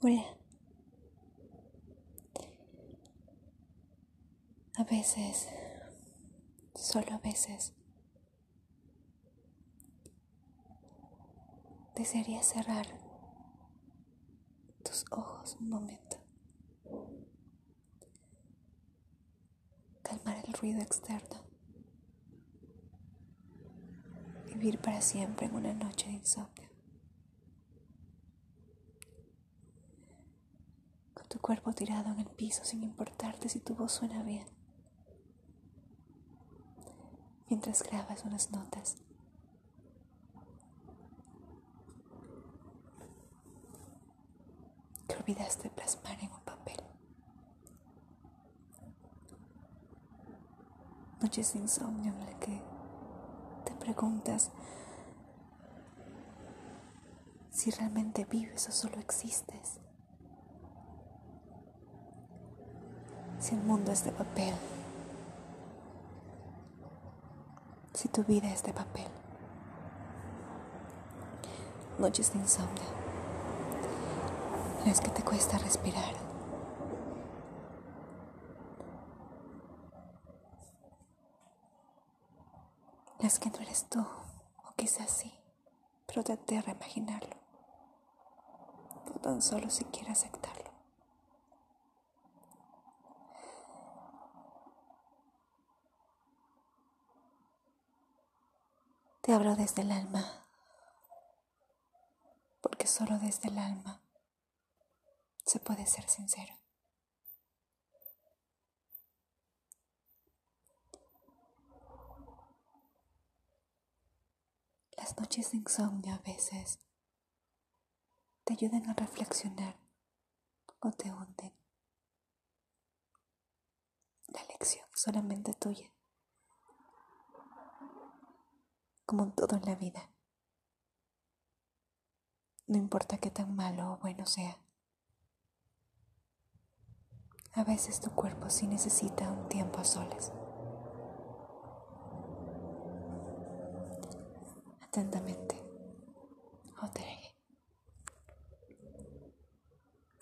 Hola. A veces, solo a veces, desearía cerrar tus ojos un momento. Calmar el ruido externo. Vivir para siempre en una noche de insomnio. Con tu cuerpo tirado en el piso sin importarte si tu voz suena bien. Mientras grabas unas notas. que olvidaste plasmar en un papel. Noches de insomnio en la que te preguntas si realmente vives o solo existes. Si el mundo es de papel. Si tu vida es de papel. Noches de insomnio. Es que te cuesta respirar. Las que no eres tú, o quizás sí, pero te aterra imaginarlo. O tan solo siquiera aceptarlo. Te hablo desde el alma, porque solo desde el alma se puede ser sincero. Las noches de insomnio a veces te ayudan a reflexionar o te hunden. La lección solamente tuya, como todo en la vida. No importa qué tan malo o bueno sea. A veces tu cuerpo sí necesita un tiempo a solas. Atentamente.